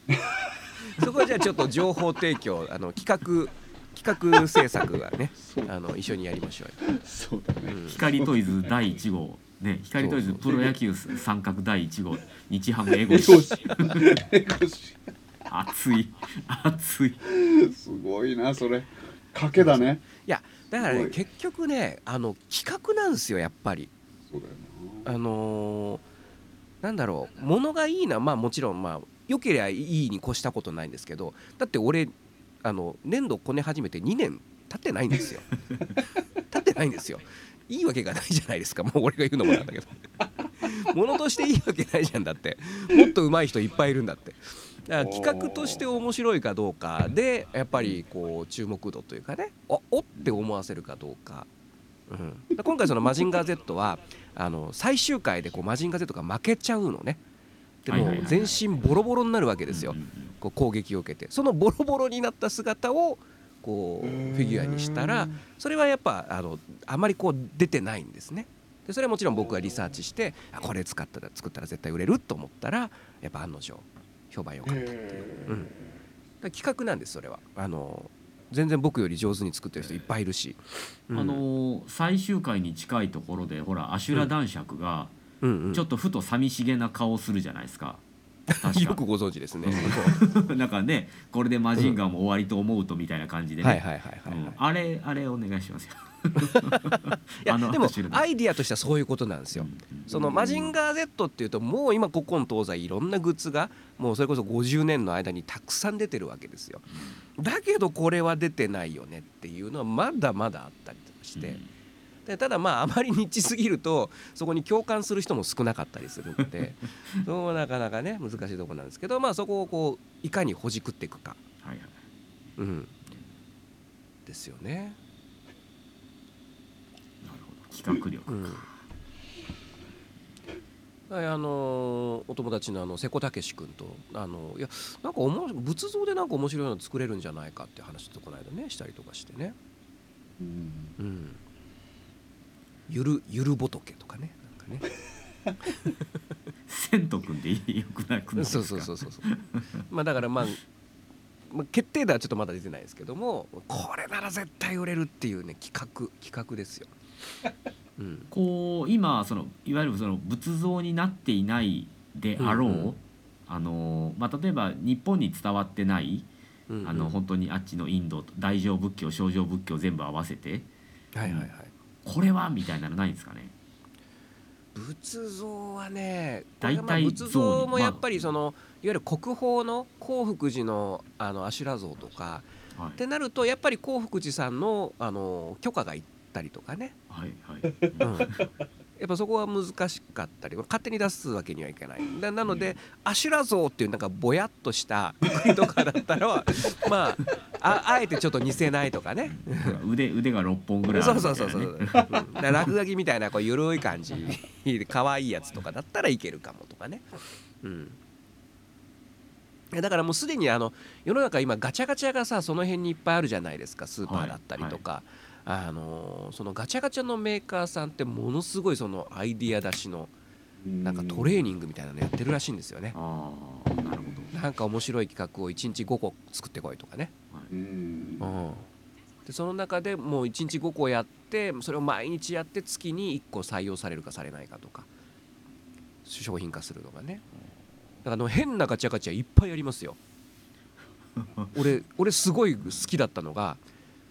<laughs> そこはじゃあちょっと情報提供あの企画企画制作はねあの一緒にやりましょうよ。そうだね。うん。光トイズ第1号。ね光トイズプロ野球三角第1号。日ハムエゴシ。熱い熱い。すごいなそれ賭けだね。いやだからね結局ねあの企画なんですよやっぱり。そうだよな。あのーなんだろう物がいいなまあもちろんまあ良ければいいに越したことないんですけどだって俺あの粘土こね始めて2年経ってないんですよ。<laughs> 経ってないんですよ。いいわけがないじゃないですかもう俺が言うのもなんだけど。<laughs> 物としていいわけないじゃんだって。もっと上手い人いっぱいいるんだってだから企画として面白いかどうか。でやっぱりこう注目度というかね。おおって思わせるかどうか、うん、だ今回その「マジンガー Z は」あの最終回でこうマジンガー Z が負けちゃうのね。でも全身ボロボロになるわけですよ、こう攻撃を受けて。そのボロボロになった姿をこうフィギュアにしたらそれはやっぱあのあまりこう出てないんですね。でそれはもちろん僕がリサーチしてあこれ使ったら作ったら絶対売れると思ったらやっぱ案の定評判良かった。っていう、うん、企画なんですそれは。あの全然僕より上手に作ってる人いっぱいいるし、うん。あのー最終回に近いところでほらアシュラ男爵がちょっとふと寂しげな顔をするじゃないですか。<laughs> よくご存知ですね。<laughs> なんかねこれでマジンガーも終わりと思うとみたいな感じでね、はいはいはいはい、うん。あれあれお願いしますよ。いやでもアイディアとしてはそういうことなんですよ。そのマジンガー Z っていうともう今古今東西いろんなグッズがもうそれこそ50年の間にたくさん出てるわけですよ。だけどこれは出てないよねっていうのはまだまだあったりとかして。でただまああまりニッチすぎるとそこに共感する人も少なかったりするので <laughs> そうなかなかね難しいところなんですけどまあそこをこういかにほじくっていくか、はいはいうん、ですよね。企画力、うん。はいあのーお友達のあの瀬古武君とあのいやなんかおも仏像でなんか面白いの作れるんじゃないかって話とこの間ねしたりとかしてね、うん。うん、ゆるゆる仏とかねなんかね。千と君でよくないくないそうそうそうそうそう。まあだからまあまあ決定打はちょっとまだ出てないですけどもこれなら絶対売れるっていうね企画企画ですよ。うん。こう今そのいわゆるその仏像になっていないであろう、うんうん。あのまあ、例えば日本に伝わってない、うんうん。あの本当にあっちのインドと大乗仏教小乗仏教全部合わせてはいはいはい。これはみたいなのないんですかね？仏像はね大体仏像もやっぱりその、いわゆる国宝の興福寺のあの阿修羅像とかはい。ってなるとやっぱり興福寺さんのあの許可がいったりとかね、はいはい。うん、やっぱそこは難しかったり勝手に出すわけにはいかない。ななので阿修羅像っていうなんかぼやっとした国とかだったら <laughs> まあああえてちょっと似せないとかね。腕腕が6本ぐらいあるみたいな、そうそうね、そうそう、うん、落書きみたいなこう緩い感じ。で可愛いやつとかだったらいけるかもとかね、うん、だからもうすでにあの世の中今ガチャガチャがさその辺にいっぱいあるじゃないですか。スーパーだったりとか、あのそのガチャガチャのメーカーさんってものすごいそのアイディア出しのなんかトレーニングみたいなのやってるらしいんですよね。ああなるほど。なんか面白い企画を1日5個作ってこいとかね。うん。うん、でその中でもう1日5個やってそれを毎日やって月に1個採用されるかされないかとか商品化するのがね。だからあの変なガチャガチャいっぱいありますよ。<laughs> 俺俺すごい好きだったのが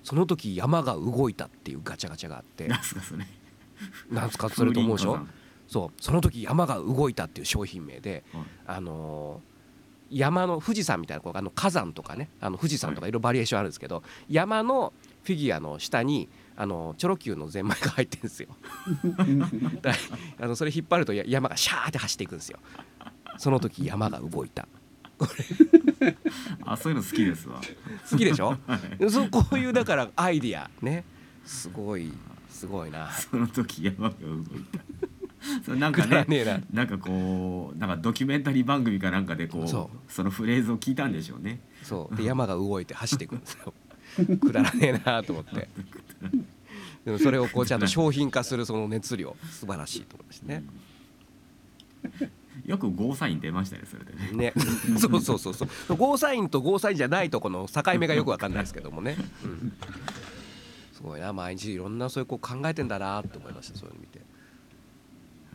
その時山が動いたっていうガチャガチャがあって。なんすかそれ。なんつかそれと思うでしょ？そう。その時山が動いたっていう商品名であのー山の富士山みたいなこうあの火山とかね。あの富士山とかい。ろいろバリエーションあるんですけど、山のフィギュアの下にあのチョロ Q のゼンマイが入ってるんですよ。<laughs> だあのそれ引っ張るとや山がシャーって走っていくんですよ。その時山が動いた。<laughs> あそういうの好きですわ。好きでしょ？はい。そうこういうだからアイディア。ね。すごいすごいな。その時山が動いた。それなんくかねな。なんかこうなんかドキュメンタリー番組かなんかでこうそそのフレーズを聞いたんでしょうね。そう。で山が動いて走っていくんですよ。くだらねえなと思って。でもそれをこうちゃんと商品化するその熱量。素晴らしいと思いましたね。よくゴーサイン出ましたねそれでね。ね、<laughs> そうそうそうそう。ゴーサインとゴーサインじゃないとこの境目がよくわかんないですけどもね、<laughs> うん、すごい。な毎日いろんなそういうこう考えてんだなって思いましたそういうの見て。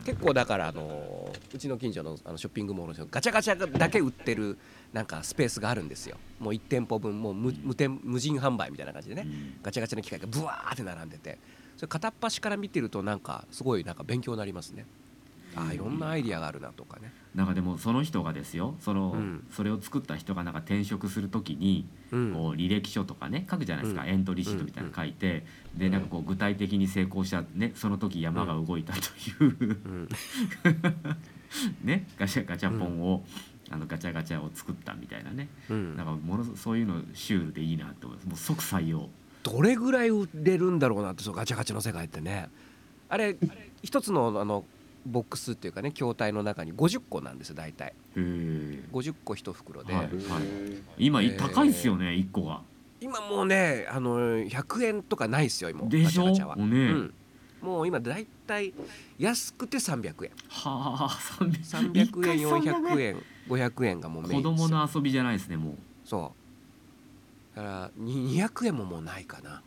結構だからあのうちの近所のあのショッピングモールのガチャガチャだけ売ってるなんかスペースがあるんですよ。もう1店舗分もう無無店無人販売みたいな感じでね。うん。ガチャガチャの機械がブワーって並んでて。それ片っ端から見てるとなんかすごいなんか勉強になりますねああいろんなアイディアがあるなとかね。なんかでもその人がですよその、うん。それを作った人がなんか転職するときに、うん。こう履歴書とかね書くじゃないですか、うん。エントリーシートみたいなの書いて、でなんかこう具体的に成功したねその時山が動いたという、うん。<laughs> ねガチャガチャポンを、あのガチャガチャを作ったみたいなね。うん。なんかものすそういうのシュールでいいなって思います。もう即採用。どれぐらい売れるんだろうなってそうガチャガチャの世界ってね。あれ一つのあのボックスっていうかね筐体の中に50個なんですよ大体。へえ50個一袋で、はい。へー今、えー高いっすよね1個が。今もうねあの100円とかないですよ今でしょ？ガチャガチャは、もうね。うん、もう今大体安くて300円。はあ300 300円。一回そんな400ね円500円がもうメイ子ンですよ。供の遊びじゃないですねもそう。だからに200円ももうないかな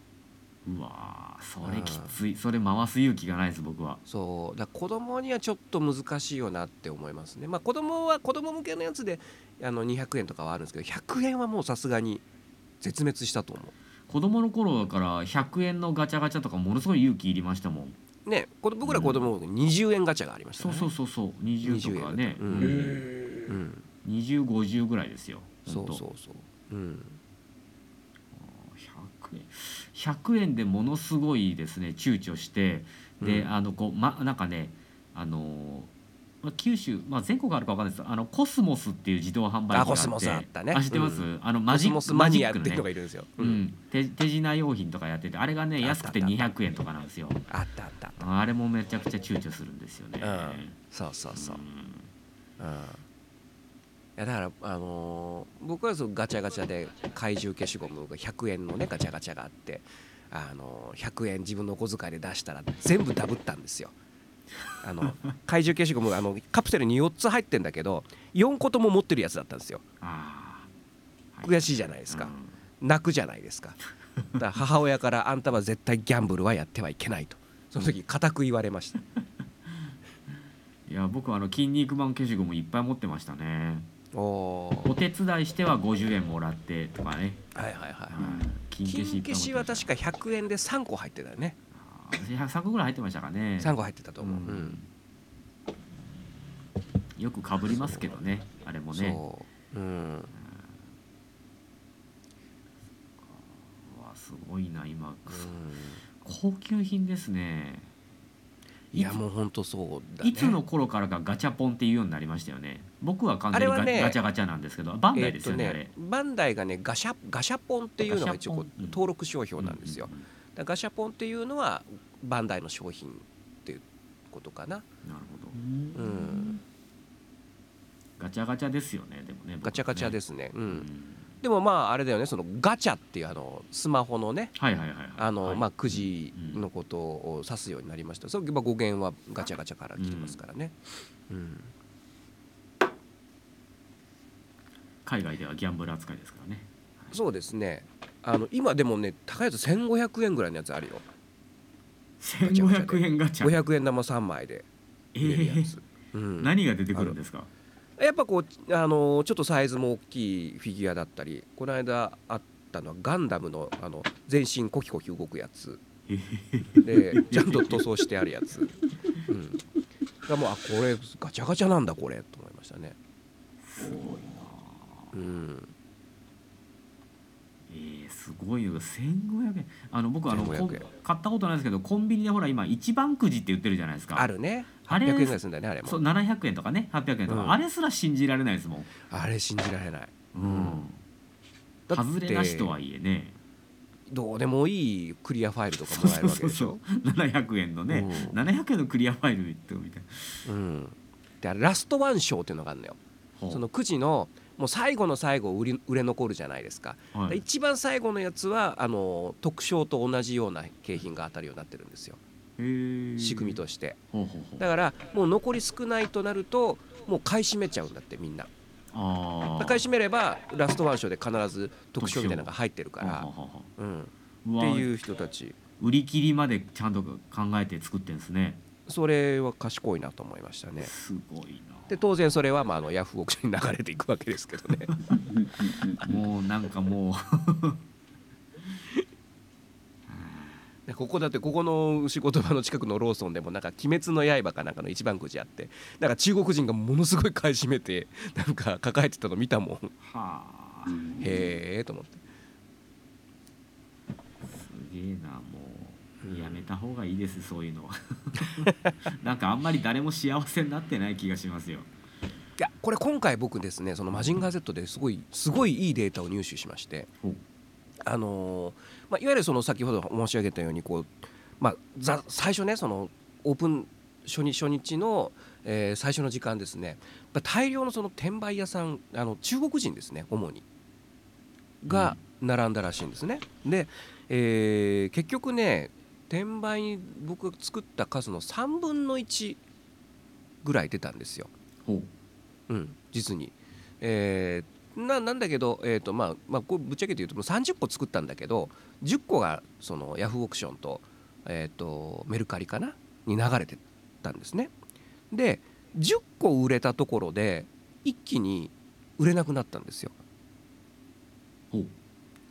ううわーそれきつい。それ回す勇気がないです僕は。そう。だ子供にはちょっと難しいよなって思いますね。まあ子供は子供向けのやつであの200円とかはあるんですけど100円はもうさすがに絶滅したと思子供の頃から100円のガチャガチャとかものすごい勇気いりましたもん。うねこれ僕ら子供の頃20円ガチャがありましたそうねそうそうそう20とかね、20円ううん。うん。2050ぐらいですよそうそうそう。うん100円100円でものすごいですね躊躇して。で、うん。あのこうまなんかねあのーまあ九州、まあ、全国あるかわかんないです。あのコスモスっていう自動販売機があって。あコスモスあったね。知ってます、うあのマジコスモスマニアっていうマジックのね。のがいるん。ですよ、う、ん、手手品用品とかやっててあれがねあった安くてあった。200円とかなんですよ。あったあったあった。あれもめちゃくちゃ躊躇するんですよね、うん。そうそうそう、ん。うん、いやだからあのー僕はそのガチャガチャで怪獣消しゴムが100円のねガチャガチャがあってあのー100円自分のお小遣いで出したら全部ダブったんですよ。あの <laughs> 怪獣消しゴムあのカプセルに4つ入ってんだけど4個とも持ってるやつだったんですよ。悔しいじゃないですか、泣くじゃないですか。だから母親から「あんたは絶対ギャンブルはやってはいけない」と。その時固く言われました。<laughs> いや僕はあの筋肉マン消しゴムいっぱい持ってましたねお手伝いしては50円もらってとかね、はいはいはい金消し金消しは確かか100円で3個入ってたよね。100個ぐらい入ってましたかね。3個入ってたと思う、ううん。んよくかぶりますけどねあれもね。そう。うん。すごいな今、高級品ですねいやもうほんとそうだね。いつの頃からかガチャポンっていうようになりましたよね。僕は完全にガ,、チャガチャなんですけどバンダイですよね,、えーあれ。っとバンダイがねガシャガシャポンっていうのが一応登録商標なんですよ、うんガシャポンっていうのはバンダイの商品っていうことかな。なるほど。うん。ガチャガチャですよねでもねガチャガチャですすね。ううんんでもまああれだよねそのガチャっていうあのスマホのねはいはいはいはい。あの、はい。まあくじのことを指すようになりました。それまあ語源はガチャガチャから来てますからね、うん。海外ではギャンブル扱いですからね。そうですね。あの今でもね高いやつ1500円ぐらいのやつあるよ。1500円ガチャ。500円玉3枚でえ入れるやー。つ、うん、何が出てくるんですか？やっぱこうあのちょっとサイズも大きいフィギュアだったりこの間あったのはガンダムのあの全身コキコキ動くやつ。え <laughs> ーでちゃんと塗装してあるやつ、うん、がもうあこれガチャガチャなんだこれと思いましたね。すごいな。うん。えー、すごいよ。1500円。あの僕あの1500こん円。買ったことないですけどコンビニでほら今一番くじって言ってるじゃないですか。あるね800円ぐらいするんだよねあれも。そう700円とかね800円とか、うん。あれすら信じられないですもん、あれ信じられない。うん、だって外れなしとはいえね。どうでもいいクリアファイルとかもらえるわけでしょ？そう700円のね、うん。700円のクリアファイルってみたいうん。であれラストワン賞っていうのがあるのよ。なそのくじのもう最後の最後売り売れ残るじゃないですか、はい。一番最後のやつはあの特賞と同じような景品が当たるようになってるんですよ仕組みとして。だからもう残り少ないとなるともう買い占めちゃうんだってみんな。買い占めればラストワン賞で必ず特賞みたいなのが入ってるから。うん、っていう人たち。売り切りまでちゃんと考えて作ってんですね。それは賢いなと思いましたね。すごいで当然それはまああのヤフーオークションに流れていくわけですけどね。な <laughs> もうなんかもでここだってここの仕事場の近くのローソンでもなんか「鬼滅の刃」かなんかの一番くじあってなんか中国人がものすごい買い占めて <laughs> なんか抱えてたの見たもん。うはあ。へえと思って。すげえなもう。やめた方がいいですそういうの <laughs> なんかあんまり誰も幸せになってない気がしますよ。いやこれ今回僕ですねその「マジンガー Z」ですごいすごいいいデータを入手しましてあのーまあ、いわゆるその先ほど申し上げたようにこう、まあ、ざ最初ねそのオープン初日初日の、えー最初の時間ですね大量のその転売屋さんあの中国人ですね主にが並んだらしいんですね。で、えー結局ね転売に僕が作った数の3分の1ぐらい出たんですよ。うん、実に。えーななんだけど、えーとまあまあ、これぶっちゃけて言うともう30個作ったんだけど10個がそのヤフーオークションと,、えー、とメルカリかな？に流れてたんですね。で10個売れたところで一気に売れなくなったんですよ。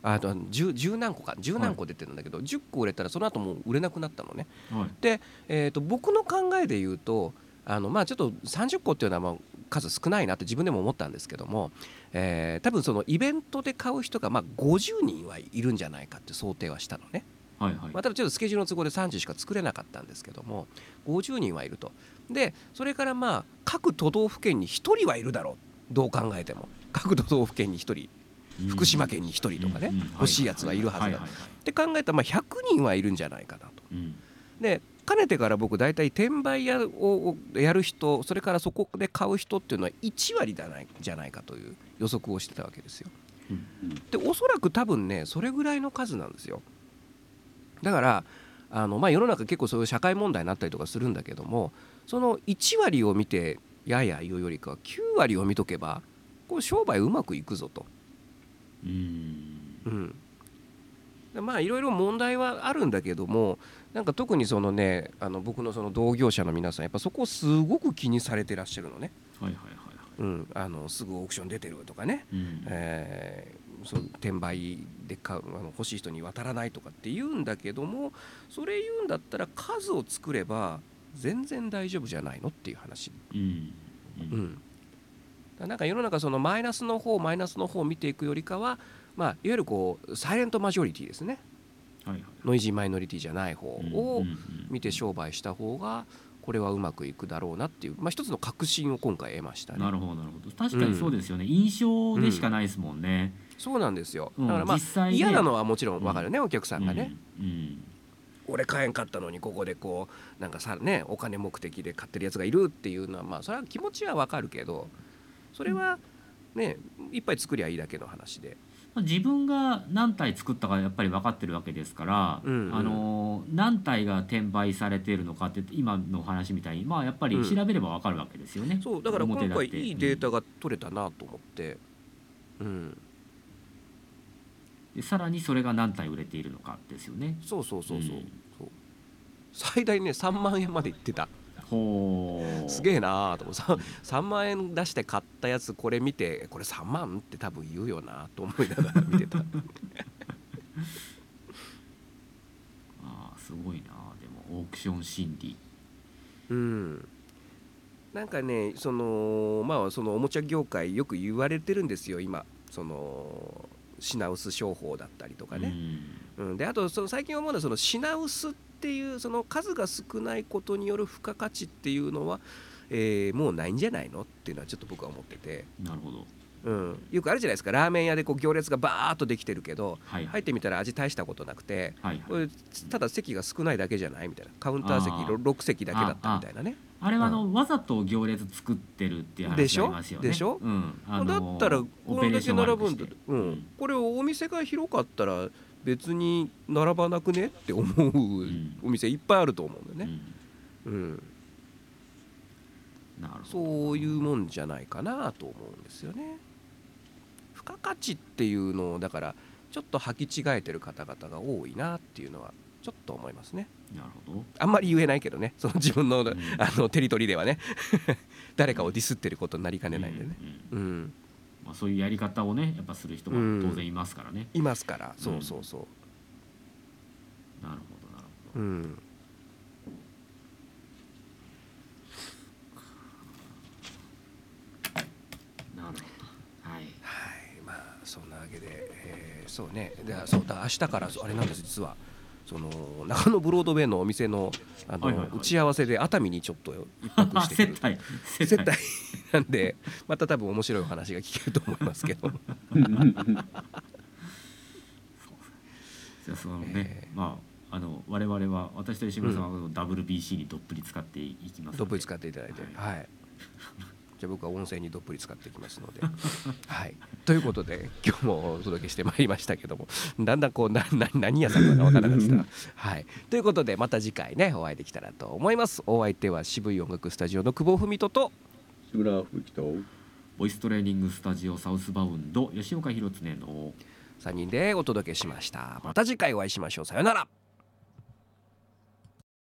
あと 10, 10何個か10何個出てるんだけど、10個売れたらその後もう売れなくなったのね。はいえー、と僕の考えで言うとあの、まあ、ちょっと30個っていうのはまあ数少ないなって自分でも思ったんですけども、えー多分そのイベントで買う人がまあ50人はいるんじゃないかって想定はしたのね、はいはい。まあ、ただちょっとスケジュールの都合で30しか作れなかったんですけども50人はいると。でそれからまあ各都道府県に1人はいるだろう。どう考えても。各都道府県に1人。福島県に1人とかね、欲しいやつはいるはずだ、って考えたらまあ100人はいるんじゃないかなと。うん。でかねてから僕大体転売屋をやる人それからそこで買う人っていうのは1割じゃないじゃないかという予測をしてたわけですよ。でおそらく多分ねそれぐらいの数なんですよ。だからあの、まあ、世の中結構そういう社会問題になったりとかするんだけどもその1割を見てやや言うよりかは9割を見とけばこう商売うまくいくぞと。うんうん、でまあいろいろ問題はあるんだけどもなんか特にそのねあの僕のその同業者の皆さんやっぱそこをすごく気にされてらっしゃるのね、はいはいはいはい。うん、あのすぐオークション出てるとかね、うん。えーそう転売で買うあの欲しい人に渡らないとかって言うんだけどもそれ言うんだったら数を作れば全然大丈夫じゃないのっていう話。うん。ううん。なんか世の中そのマイナスの方マイナスの方を見ていくよりかは、まあ、いわゆるこうサイレントマジョリティですねノイジーマイノリティじゃない方うんをうんうん。見て商売した方がこれはうまくいくだろうなっていう、まあ、一つの確信を今回得ましたね。なるほどなるほど。確かにそうですよね、印象でしかないですもんね、そうなんですよ。うん。だからまあ嫌なのはもちろんわかるね、お客さんがね、うん。うん。俺買えんかったのにここでこうなんかさねお金目的で買ってるやつがいるっていうのはまあそれは気持ちはわかるけどそれはねいっぱい作りゃいいだけの話で。まあ自分が何体作ったかやっぱり分かってるわけですから、うんうん。あの何体が転売されているのかって今のお話みたいにまあやっぱり調べれば分かるわけですよね。そうだから今回いいデータが取れたなと思って。うん。でさらにそれが何体売れているのかですよね。そうそうそうそう,、うんそう。最大ね3万円までいってたすげえなーと思ってさ3万円出して買ったやつこれ見てこれ3万って多分言うよなと思いながら見てた。<laughs> ああすごいなでもオークション心理。うん。なんかねそのまあそのおもちゃ業界よく言われてるんですよ今。その品薄商法だったりとかね、うん、であとその最近思うのはその品薄っていうその数が少ないことによる付加価値っていうのは、えーもうないんじゃないのっていうのはちょっと僕は思ってて、うん、なるほど。うん、よくあるじゃないですか。ラーメン屋でこう行列がバーッとできてるけどはい。入ってみたら味大したことなくてはいこれただ席が少ないだけじゃないみたいな。カウンター席あー。6席だけだったみたいなね。あれはあの、わざと行列作ってるっていうでしょ？でしょ？うん、あだのったらこれだけ並ぶんだううんん、これお店が広かったら別に並ばなくねって思うんお店いっぱいあると思うんだよね、うん、うん。そういうもんじゃないかなと思うんですよね。付加価値っていうのをだからちょっと履き違えてる方々が多いなっていうのはちょっと思いますね。なるほど。あんまり言えないけどね。その自分の,、ん。あのテリトリーではね。<laughs> 誰かをディスってることになりかねないんでね。うんうん。うんまあ、そういうやり方をねやっぱする人がうん。当然いますからね、いますから。そうそうそなるほどなるほううん。どなるほど。はい。はい。まあそんなわけで、えーそうね。でそうだ明日からあれなんです実はその中野ブロードウェイのお店のあの、はいはいはい。打ち合わせで熱海にちょっと一泊してく <laughs> 接る待。接接待。待なんでまた多分面白いお話が聞けると思いますけど。じゃあそのね、えまああの我々は私と石村さんは WBC にどっぷり使っていきますので。どっぷり使っていただいて。ははい、じゃあ僕は音声にどっぷり使っていきますので。<laughs> はい。ということで今日もお届けしてまいりましたけどもだんだんこうなな何屋さんかわからなくなってた。はい。ということでまた次回ねお会いできたらと思います。お相手は渋い音楽スタジオの久保文人と志村吹雪とボイストレーニングスタジオサウスバウンド吉岡弘恒の3人でお届けしました。また次回お会いしましょう。さよなら